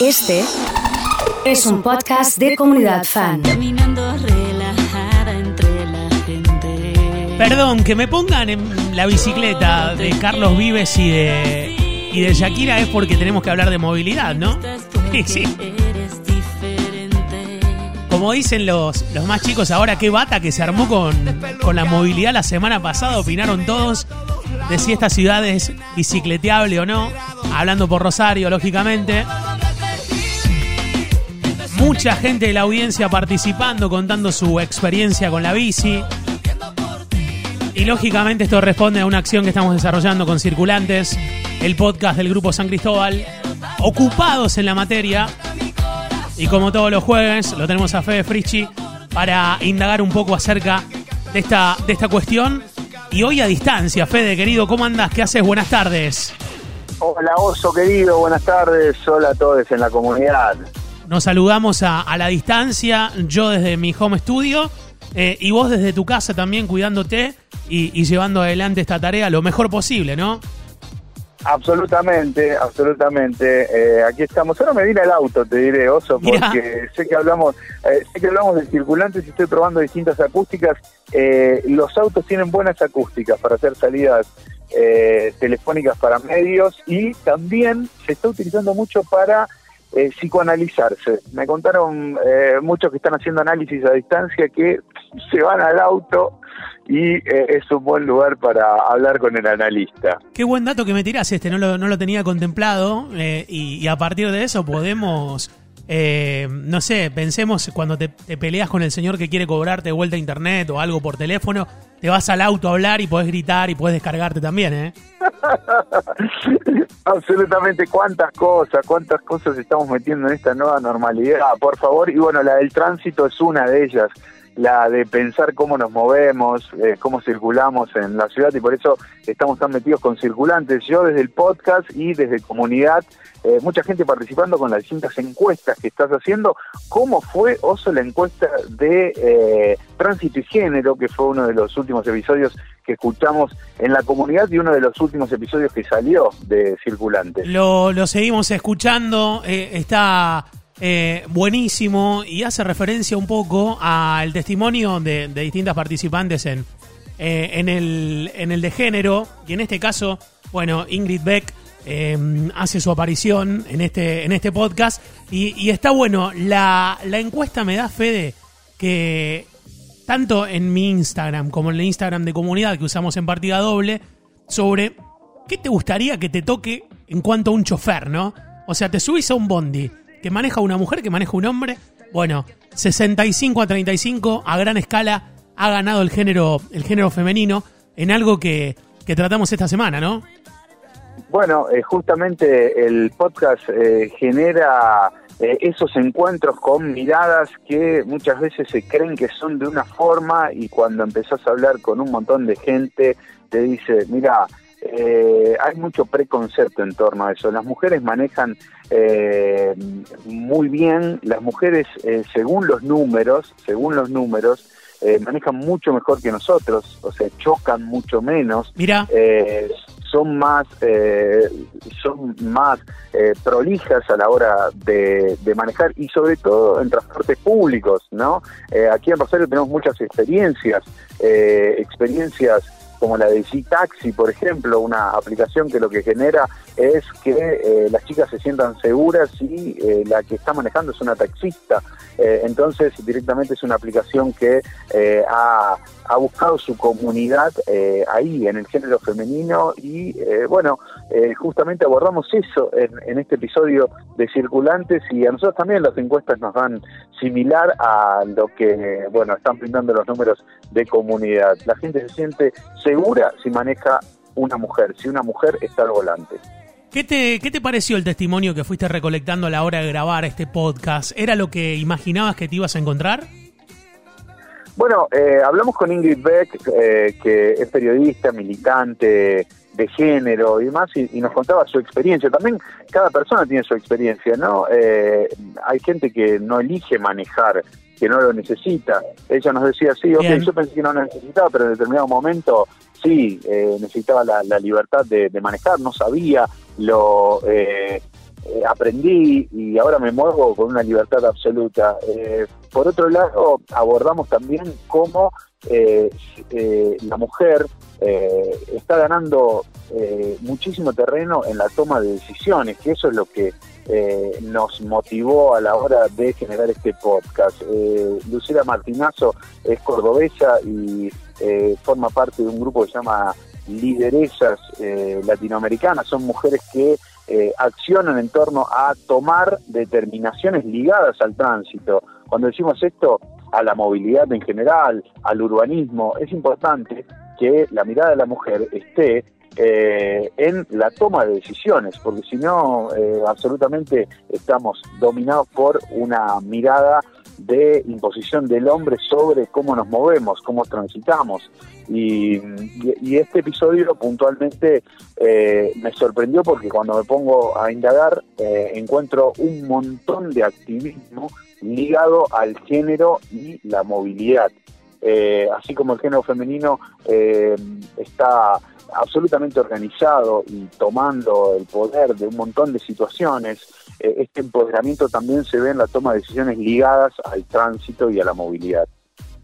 Este es un podcast de comunidad fan. Caminando relajada entre la gente. Perdón, que me pongan en la bicicleta de Carlos Vives y de, y de Shakira es porque tenemos que hablar de movilidad, ¿no? Sí, sí. Eres diferente. Como dicen los, los más chicos ahora, qué bata que se armó con, con la movilidad la semana pasada, opinaron todos de si esta ciudad es bicicleteable o no, hablando por Rosario, lógicamente. Mucha gente de la audiencia participando, contando su experiencia con la bici. Y lógicamente esto responde a una acción que estamos desarrollando con Circulantes, el podcast del Grupo San Cristóbal, ocupados en la materia. Y como todos los jueves, lo tenemos a Fede Frischi para indagar un poco acerca de esta, de esta cuestión. Y hoy a distancia, Fede, querido, ¿cómo andas? ¿Qué haces? Buenas tardes. Hola Oso querido, buenas tardes, hola a todos en la comunidad. Nos saludamos a, a la distancia, yo desde mi home studio eh, y vos desde tu casa también cuidándote y, y llevando adelante esta tarea lo mejor posible, ¿no? Absolutamente, absolutamente. Eh, aquí estamos. Ahora me vine al auto, te diré, Oso, Mirá. porque sé que hablamos, eh, sé que hablamos de circulantes y estoy probando distintas acústicas. Eh, los autos tienen buenas acústicas para hacer salidas eh, telefónicas para medios y también se está utilizando mucho para eh, psicoanalizarse. Me contaron eh, muchos que están haciendo análisis a distancia que se van al auto y eh, es un buen lugar para hablar con el analista. Qué buen dato que me tirás este, no lo, no lo tenía contemplado eh, y, y a partir de eso podemos, eh, no sé, pensemos cuando te, peleas con el señor que quiere cobrarte de vuelta a internet o algo por teléfono, te vas al auto a hablar y podés gritar y podés descargarte también, ¿eh? Absolutamente, cuántas cosas, cuántas cosas estamos metiendo en esta nueva normalidad, por favor. Y bueno, la del tránsito es una de ellas, la de pensar cómo nos movemos, eh, cómo circulamos en la ciudad y por eso estamos tan metidos con circulantes. Yo desde el podcast y desde comunidad, eh, mucha gente participando con las distintas encuestas que estás haciendo. ¿Cómo fue, Oso, la encuesta de eh, tránsito y género, que fue uno de los últimos episodios que escuchamos en la comunidad y uno de los últimos episodios que salió de Circulantes? Lo, lo seguimos escuchando, está eh, buenísimo y hace referencia un poco al testimonio de, de distintas participantes en, eh, en, el, en el de género. Y en este caso, bueno, Ingrid Beck eh, hace su aparición en este, en este podcast. Y, y está bueno, la, la encuesta me da fe de que tanto en mi Instagram como en el Instagram de comunidad que usamos en partida doble, sobre qué te gustaría que te toque en cuanto a un chofer, ¿no? O sea, te subís a un bondi que maneja una mujer, que maneja un hombre. Bueno, 65 a 35 a gran escala ha ganado el género, el género femenino en algo que, que tratamos esta semana, ¿no? Bueno, eh, justamente el podcast eh, genera eh, esos encuentros con miradas que muchas veces se creen que son de una forma y cuando empezás a hablar con un montón de gente te dice, mira, eh, hay mucho preconcepto en torno a eso. Las mujeres manejan eh, muy bien, las mujeres eh, según los números, según los números, eh, manejan mucho mejor que nosotros, o sea, chocan mucho menos. Mira, son más eh, son más prolijas a la hora de, de manejar y sobre todo en transportes públicos, ¿no? Aquí en Rosario tenemos muchas experiencias, experiencias como la de G-Taxi, por ejemplo, una aplicación que lo que genera es que eh, las chicas se sientan seguras y eh, la que está manejando es una taxista. Eh, entonces, directamente es una aplicación que ha, ha buscado su comunidad eh, ahí, en el género femenino, y eh, bueno, eh, justamente abordamos eso en, en este episodio de Circulantes, y a nosotros también las encuestas nos dan similar a lo que, bueno, están brindando los números de comunidad. La gente se siente segura si maneja una mujer, si una mujer está al volante. ¿qué te, ¿qué te pareció el testimonio que fuiste recolectando a la hora de grabar este podcast? ¿Era lo que imaginabas que te ibas a encontrar? Bueno, eh, hablamos con Ingrid Beck, eh, que es periodista, militante de género y demás, y, y nos contaba su experiencia. También cada persona tiene su experiencia, ¿no? Eh, hay gente que no elige manejar, que no lo necesita. Ella nos decía, sí, ok, Bien. yo pensé que no lo necesitaba, pero en determinado momento sí, eh, necesitaba la, la libertad de, de manejar, no sabía lo... eh, aprendí y ahora me muevo con una libertad absoluta. Eh, por otro lado, abordamos también cómo eh, la mujer está ganando muchísimo terreno en la toma de decisiones, que eso es lo que nos motivó a la hora de generar este podcast. Lucila Martinazo es cordobesa y forma parte de un grupo que se llama Lideresas Latinoamericanas. Son mujeres que eh, accionan en torno a tomar determinaciones ligadas al tránsito. Cuando decimos esto, a la movilidad en general, al urbanismo, es importante que la mirada de la mujer esté eh, en la toma de decisiones, porque si no, eh, absolutamente estamos dominados por una mirada de imposición del hombre sobre cómo nos movemos, cómo transitamos. Y, este episodio puntualmente eh, me sorprendió porque cuando me pongo a indagar eh, encuentro un montón de activismo ligado al género y la movilidad. Eh, así como el género femenino está absolutamente organizado y tomando el poder de un montón de situaciones, este empoderamiento también se ve en la toma de decisiones ligadas al tránsito y a la movilidad.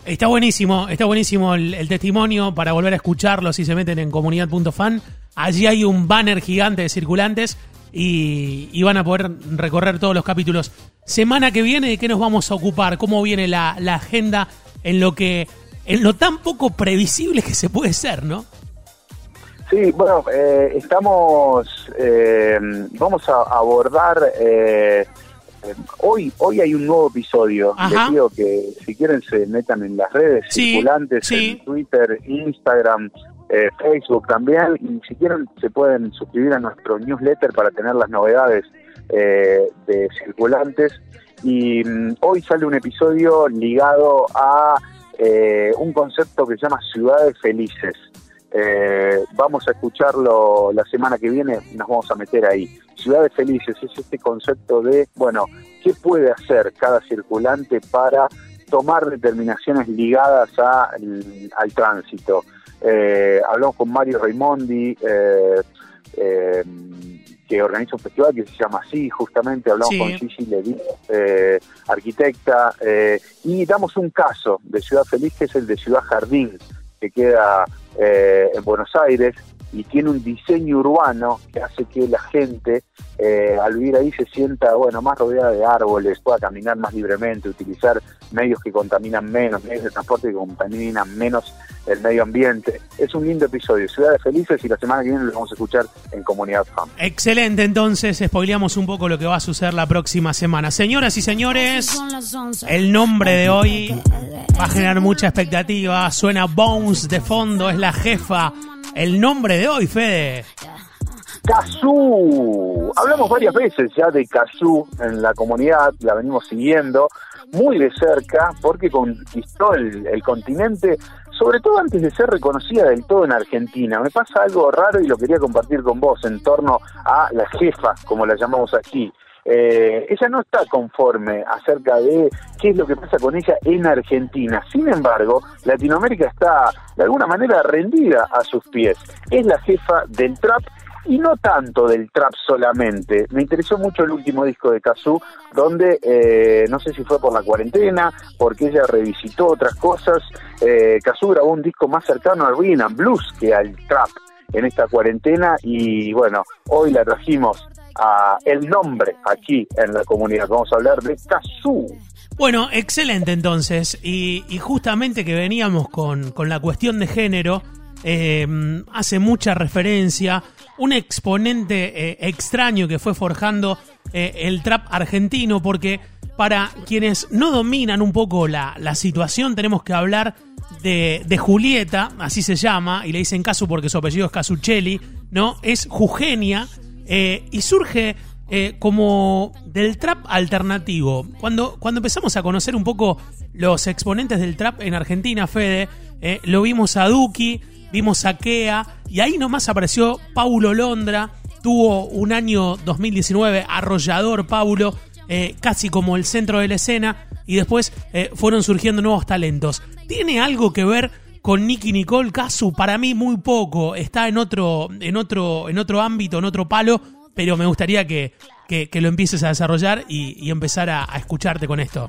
Está buenísimo, está buenísimo el, testimonio para volver a escucharlo si se meten en comunidad.fan. Allí hay un banner gigante de circulantes y, y van a poder recorrer todos los capítulos. Semana que viene, ¿de qué nos vamos a ocupar? ¿Cómo viene la, la agenda en lo que en lo tan poco previsible que se puede ser, ¿no? Sí, bueno, eh, estamos, eh, vamos a abordar, eh, eh, hoy hoy hay un nuevo episodio, Ajá. les pido que si quieren se metan en las redes Sí, circulantes, sí. en Twitter, Instagram, eh, Facebook también, y si quieren se pueden suscribir a nuestro newsletter para tener las novedades eh, de circulantes. Y mm, hoy sale un episodio ligado a eh, un concepto que se llama ciudades felices. Eh, vamos a escucharlo la semana que viene, nos vamos a meter ahí. Ciudades felices es este concepto de, bueno, ¿qué puede hacer cada circulante para tomar determinaciones ligadas a- al, al tránsito? Eh, hablamos con Mario Raimondi, eh, eh, que organiza un festival que se llama así, justamente hablamos Sí. con Gigi Levy, eh, arquitecta, eh, y damos un caso de Ciudad Feliz que es el de Ciudad Jardín, que queda eh, en Buenos Aires y tiene un diseño urbano que hace que la gente eh, al vivir ahí se sienta bueno más rodeada de árboles, pueda caminar más libremente, utilizar medios que contaminan menos, medios de transporte que contaminan menos el medio ambiente. Es un lindo episodio, Ciudades Felices y la semana que viene lo vamos a escuchar en Comunidad FAM. Excelente, entonces spoileamos un poco lo que va a suceder la próxima semana. Señoras y señores, el nombre de hoy va a generar mucha expectativa. Suena Bones de fondo, es la jefa. El nombre de hoy, Fede. Cazú. Hablamos varias veces ya de Cazú en la comunidad, la venimos siguiendo muy de cerca porque conquistó el, el continente, sobre todo antes de ser reconocida del todo en Argentina. Me pasa algo raro y lo quería compartir con vos en torno a la jefa, como la llamamos aquí. Eh, ella no está conforme acerca de qué es lo que pasa con ella en Argentina. Sin embargo, Latinoamérica está de alguna manera rendida a sus pies. Es la jefa del trap y no tanto del trap solamente. Me interesó mucho el último disco de Kazoo, donde eh, no sé si fue por la cuarentena, porque ella revisitó otras cosas. Eh, grabó un disco más cercano al rhythm blues que al trap en esta cuarentena y bueno, hoy la trajimos a el nombre aquí en la comunidad. Vamos a hablar de Kazoo. Bueno, excelente entonces. Y, justamente que veníamos con, con la cuestión de género, eh, hace mucha referencia, un exponente eh, extraño que fue forjando eh, el trap argentino, porque para quienes no dominan un poco la, la situación, tenemos que hablar de, de Julieta, así se llama, y le dicen Casu porque su apellido es Casuccelli, ¿no? Es Jugenia, eh, y surge eh, como del trap alternativo. Cuando, cuando empezamos a conocer un poco los exponentes del trap en Argentina, Fede, eh, lo vimos a Duki, vimos a Kea, y ahí nomás apareció Paulo Londra, tuvo un año 2019 arrollador Paulo, casi como el centro de la escena, y después fueron surgiendo nuevos talentos. ¿Tiene algo que ver con Nicky Nicole Casu? Para mí muy poco, está en otro, en otro, en otro ámbito, en otro palo, pero me gustaría que, que, lo empieces a desarrollar y, empezar a, a escucharte con esto?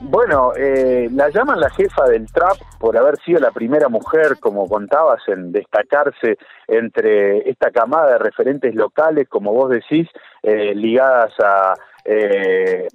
Bueno, eh, la llaman la jefa del trap por haber sido la primera mujer, como contabas, en destacarse entre esta camada de referentes locales, como vos decís, eh, ligadas a, eh,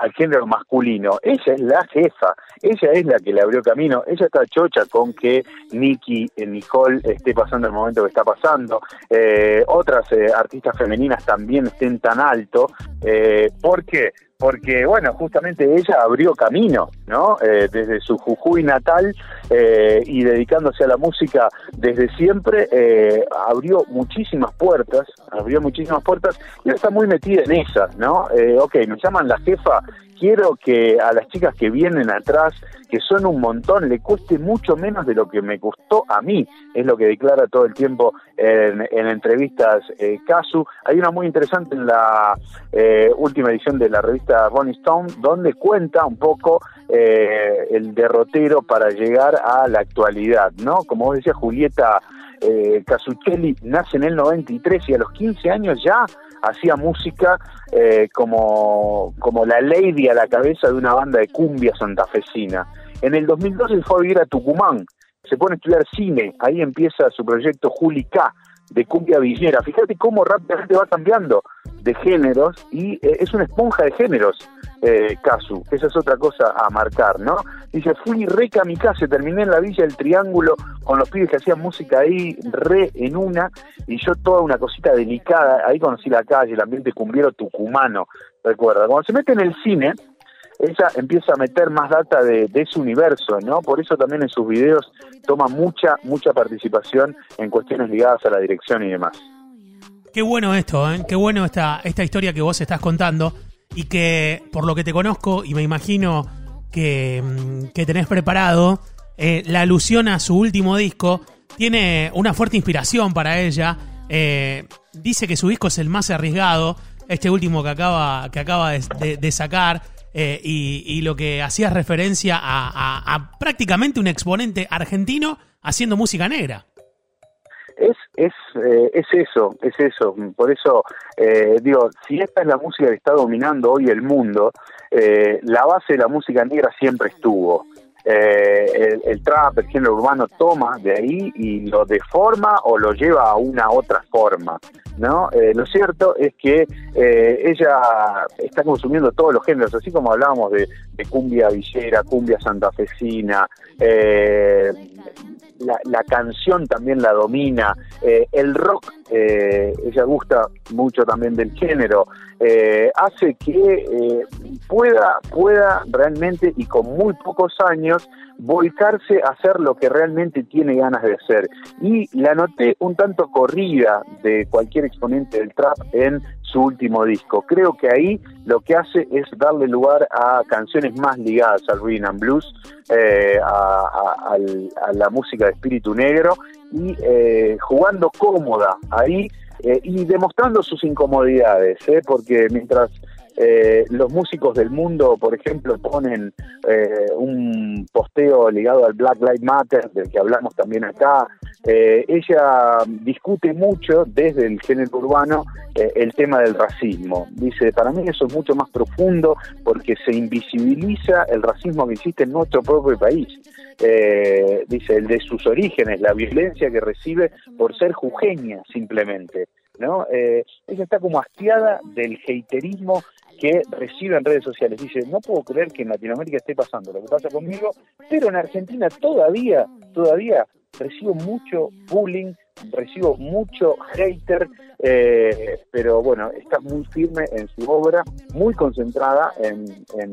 al género masculino. Ella es la jefa, ella es la que le abrió camino, ella está chocha con que Nicky, eh, Nicole esté pasando el momento que está pasando, eh, otras eh, artistas femeninas también estén tan alto, eh, ¿por qué? Porque bueno, justamente ella abrió camino, ¿no? Eh, desde su Jujuy natal eh, y dedicándose a la música desde siempre, eh, abrió muchísimas puertas, abrió muchísimas puertas y está muy metida en esas, ¿no? Eh, ok, nos llaman la jefa, quiero que a las chicas que vienen atrás, que son un montón, le cueste mucho menos de lo que me costó a mí, es lo que declara todo el tiempo en, en entrevistas eh, Casu. Hay una muy interesante en la eh, última edición de la revista Rolling Stone, donde cuenta un poco eh, el derrotero para llegar a la actualidad, ¿no? Como vos decías, Julieta eh, Casuccelli nace en el 93 y a los 15 años ya hacía música eh, como, como la lady a la cabeza de una banda de cumbia santafesina. En el 2012 fue a vivir a Tucumán, se pone a estudiar cine, ahí empieza su proyecto Juli K de cumbia villera. Fíjate cómo rápidamente va cambiando de géneros y eh, es una esponja de géneros, eh, Casu. Esa es otra cosa a marcar, ¿no? Dice, fui re kamikaze, terminé en la Villa del Triángulo con los pibes que hacían música ahí, re en una, y yo toda una cosita delicada, ahí conocí la calle, el ambiente cumbiero tucumano, recuerda. Cuando se mete en el cine, ella empieza a meter más data de, de, ese universo, ¿no? Por eso también en sus videos toma mucha, mucha participación en cuestiones ligadas a la dirección y demás. Qué bueno esto, ¿eh? Qué bueno esta, esta historia que vos estás contando y que, por lo que te conozco y me imagino que, mm, que tenés preparado, eh, la alusión a su último disco tiene una fuerte inspiración para ella. Eh, dice que su disco es el más arriesgado, este último que acaba, que acaba de, sacar. Eh, y, lo que hacía referencia a, prácticamente un exponente argentino haciendo música negra. Es, es, eh, es eso, es eso. Por eso eh, digo, si esta es la música que está dominando hoy el mundo, eh, la base de la música negra siempre estuvo. El, el, trap, el género urbano toma de ahí y lo deforma o lo lleva a una otra forma. ¿no? Eh, lo cierto es que eh, ella está consumiendo todos los géneros, así como hablábamos de, cumbia villera, cumbia santafesina, eh, la, la, canción también la domina, el rock, ella gusta mucho también del género, hace que pueda, pueda realmente y con muy pocos años volcarse a hacer lo que realmente tiene ganas de hacer. Y la noté un tanto corrida de cualquier exponente del trap en su último disco. Creo que ahí lo que hace es darle lugar a canciones más ligadas al rhythm and blues, eh, a, a, la música de espíritu negro y eh, jugando cómoda ahí eh, y demostrando sus incomodidades, porque mientras eh, los músicos del mundo, por ejemplo, ponen eh, un posteo ligado al Black Lives Matter, del que hablamos también acá. Eh, ella discute mucho desde el género urbano eh, el tema del racismo. Dice, para mí eso es mucho más profundo porque se invisibiliza el racismo que existe en nuestro propio país. Eh, dice, el de sus orígenes, la violencia que recibe por ser jujeña simplemente. ¿no? Eh, ella está como hastiada del haterismo que recibe en redes sociales. Dice, no puedo creer que en Latinoamérica esté pasando lo que pasa conmigo, pero en Argentina todavía, todavía recibo mucho bullying, recibo mucho hater, eh, pero bueno, está muy firme en su obra, muy concentrada en,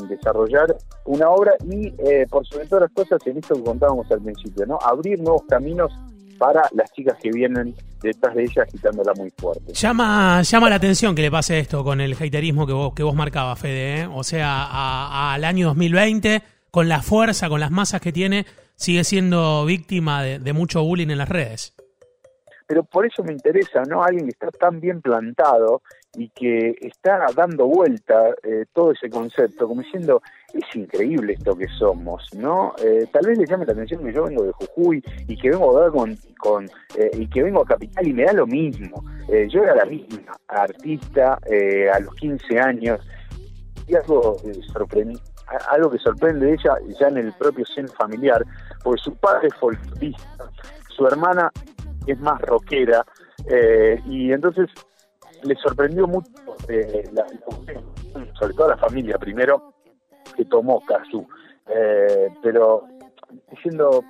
desarrollar una obra y eh, por sobre todas las cosas en esto que contábamos al principio, ¿no? Abrir nuevos caminos para las chicas que vienen detrás de ella agitándola muy fuerte. Llama, llama la atención que le pase esto con el haterismo que vos, que vos marcabas, Fede, ¿eh? o sea, al año 2020, con la fuerza, con las masas que tiene, sigue siendo víctima de, de mucho bullying en las redes pero por eso me interesa, ¿no? Alguien que está tan bien plantado y que está dando vuelta eh, todo ese concepto, como diciendo, es increíble esto que somos, ¿no? Eh, tal vez les llame la atención que yo vengo de Jujuy y que vengo a con, con eh, y que vengo a Capital y me da lo mismo. Eh, yo era la misma artista a los 15 años y algo sorprendente algo que sorprende de ella ya en el propio seno familiar, porque su padre es folclorista, su hermana es más rockera, eh, y entonces le sorprendió mucho, eh, la, sobre todo la familia primero, que tomó Kazu, eh, pero diciendo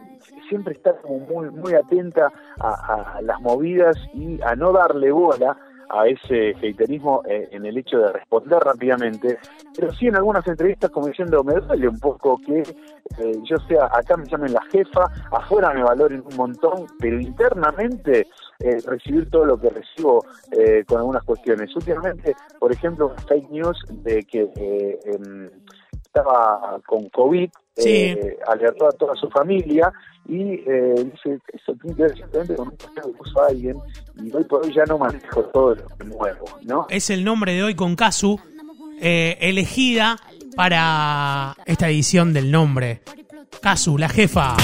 siempre estar como muy muy atenta a, a, las movidas y a no darle bola a ese haterismo eh, en el hecho de responder rápidamente, pero sí en algunas entrevistas como diciendo, me duele un poco que eh, yo sea, acá me llamen la jefa, afuera me valoren un montón, pero internamente eh, recibir todo lo que recibo eh, con algunas cuestiones. Últimamente, por ejemplo, fake news de que em, estaba con COVID, Sí. eh, alertó a toda su familia y eh, dice, eso tiene que ver simplemente con un posteo que puso alguien y hoy por hoy ya no manejo todo lo que muevo, ¿no? Es el nombre de hoy con Kazu, eh, elegida para esta edición del nombre. Kazu, la jefa.